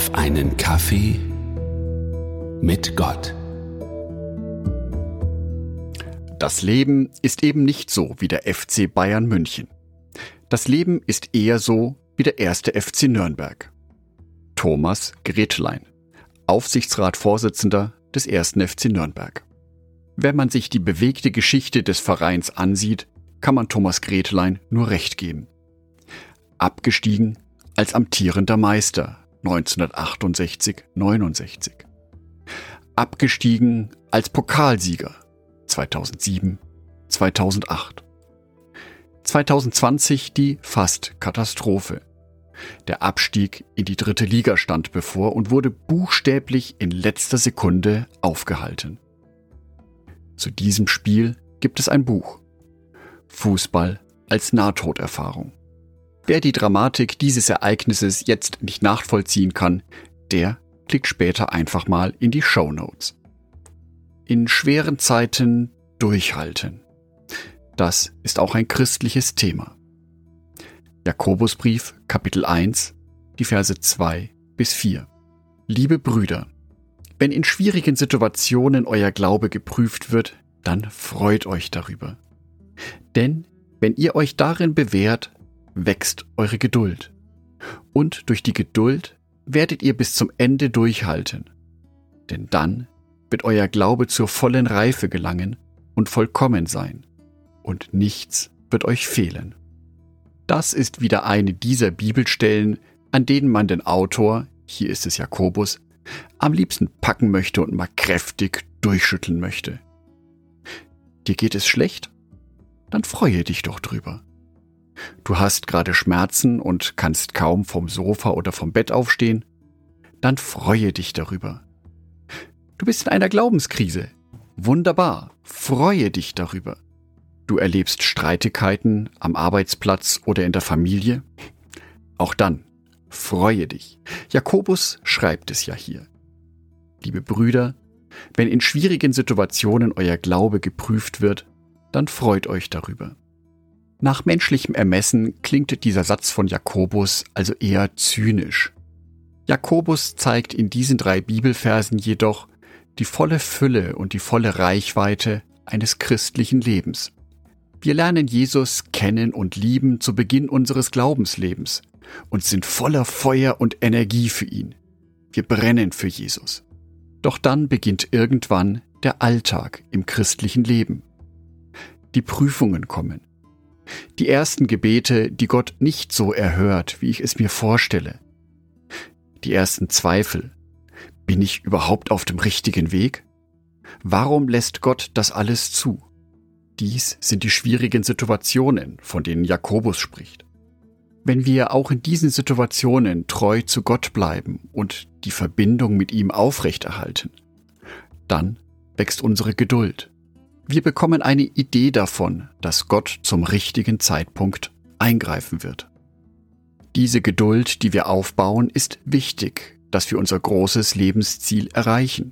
auf einen Kaffee mit Gott. Das Leben ist eben nicht so wie der FC Bayern München. Das Leben ist eher so wie der erste FC Nürnberg. Thomas Gretlein, Aufsichtsratsvorsitzender des ersten FC Nürnberg. Wenn man sich die bewegte Geschichte des Vereins ansieht, kann man Thomas Gretlein nur recht geben. Abgestiegen als amtierender Meister 1968-69. Abgestiegen als Pokalsieger 2007, 2008. 2020 die Fast-Katastrophe. Der Abstieg in die dritte Liga stand bevor und wurde buchstäblich in letzter Sekunde aufgehalten. Zu diesem Spiel gibt es ein Buch. Fußball als Nahtoderfahrung. Wer die Dramatik dieses Ereignisses jetzt nicht nachvollziehen kann, der klickt später einfach mal in die Show Notes. In schweren Zeiten durchhalten. Das ist auch ein christliches Thema. Jakobusbrief, Kapitel 1, die Verse 2 bis 4. Liebe Brüder, wenn in schwierigen Situationen euer Glaube geprüft wird, dann freut euch darüber. Denn wenn ihr euch darin bewährt, wächst eure Geduld. Und durch die Geduld werdet ihr bis zum Ende durchhalten. Denn dann wird euer Glaube zur vollen Reife gelangen und vollkommen sein. Und nichts wird euch fehlen. Das ist wieder eine dieser Bibelstellen, an denen man den Autor, hier ist es Jakobus, am liebsten packen möchte und mal kräftig durchschütteln möchte. Dir geht es schlecht? Dann freue dich doch drüber. Du hast gerade Schmerzen und kannst kaum vom Sofa oder vom Bett aufstehen? Dann freue dich darüber. Du bist in einer Glaubenskrise. Wunderbar, freue dich darüber. Du erlebst Streitigkeiten am Arbeitsplatz oder in der Familie? Auch dann, freue dich. Jakobus schreibt es ja hier. Liebe Brüder, wenn in schwierigen Situationen euer Glaube geprüft wird, dann freut euch darüber. Nach menschlichem Ermessen klingt dieser Satz von Jakobus also eher zynisch. Jakobus zeigt in diesen drei Bibelversen jedoch die volle Fülle und die volle Reichweite eines christlichen Lebens. Wir lernen Jesus kennen und lieben zu Beginn unseres Glaubenslebens und sind voller Feuer und Energie für ihn. Wir brennen für Jesus. Doch dann beginnt irgendwann der Alltag im christlichen Leben. Die Prüfungen kommen. Die ersten Gebete, die Gott nicht so erhört, wie ich es mir vorstelle. Die ersten Zweifel. Bin ich überhaupt auf dem richtigen Weg? Warum lässt Gott das alles zu? Dies sind die schwierigen Situationen, von denen Jakobus spricht. Wenn wir auch in diesen Situationen treu zu Gott bleiben und die Verbindung mit ihm aufrechterhalten, dann wächst unsere Geduld. Wir bekommen eine Idee davon, dass Gott zum richtigen Zeitpunkt eingreifen wird. Diese Geduld, die wir aufbauen, ist wichtig, dass wir unser großes Lebensziel erreichen,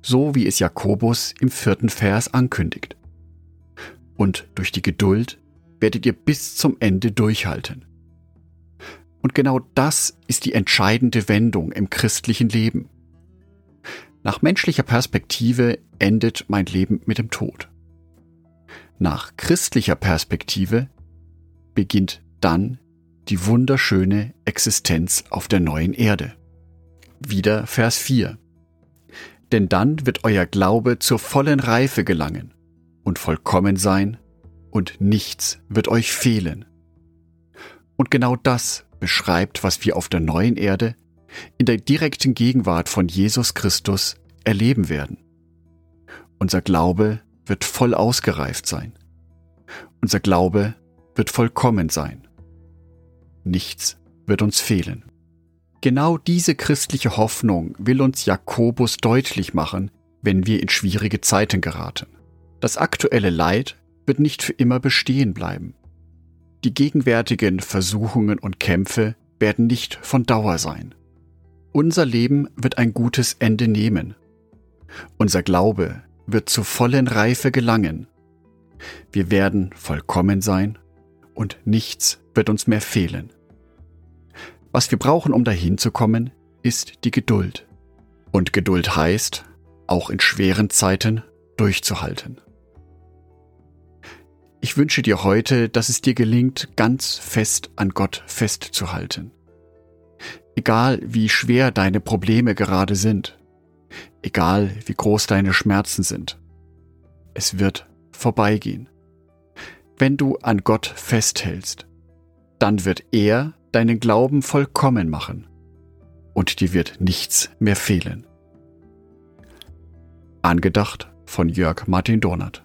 so wie es Jakobus im vierten Vers ankündigt. Und durch die Geduld werdet ihr bis zum Ende durchhalten. Und genau das ist die entscheidende Wendung im christlichen Leben. Nach menschlicher Perspektive endet mein Leben mit dem Tod. Nach christlicher Perspektive beginnt dann die wunderschöne Existenz auf der neuen Erde. Wieder Vers 4. Denn dann wird euer Glaube zur vollen Reife gelangen und vollkommen sein, und nichts wird euch fehlen. Und genau das beschreibt, was wir auf der neuen Erde in der direkten Gegenwart von Jesus Christus erleben werden. Unser Glaube wird voll ausgereift sein. Unser Glaube wird vollkommen sein. Nichts wird uns fehlen. Genau diese christliche Hoffnung will uns Jakobus deutlich machen, wenn wir in schwierige Zeiten geraten. Das aktuelle Leid wird nicht für immer bestehen bleiben. Die gegenwärtigen Versuchungen und Kämpfe werden nicht von Dauer sein. Unser Leben wird ein gutes Ende nehmen. Unser Glaube wird zur vollen Reife gelangen. Wir werden vollkommen sein und nichts wird uns mehr fehlen. Was wir brauchen, um dahin zu kommen, ist die Geduld. Und Geduld heißt, auch in schweren Zeiten durchzuhalten. Ich wünsche dir heute, dass es dir gelingt, ganz fest an Gott festzuhalten. Egal wie schwer deine Probleme gerade sind, egal wie groß deine Schmerzen sind, es wird vorbeigehen. Wenn du an Gott festhältst, dann wird er deinen Glauben vollkommen machen und dir wird nichts mehr fehlen. Angedacht von Jörg Martin Donat.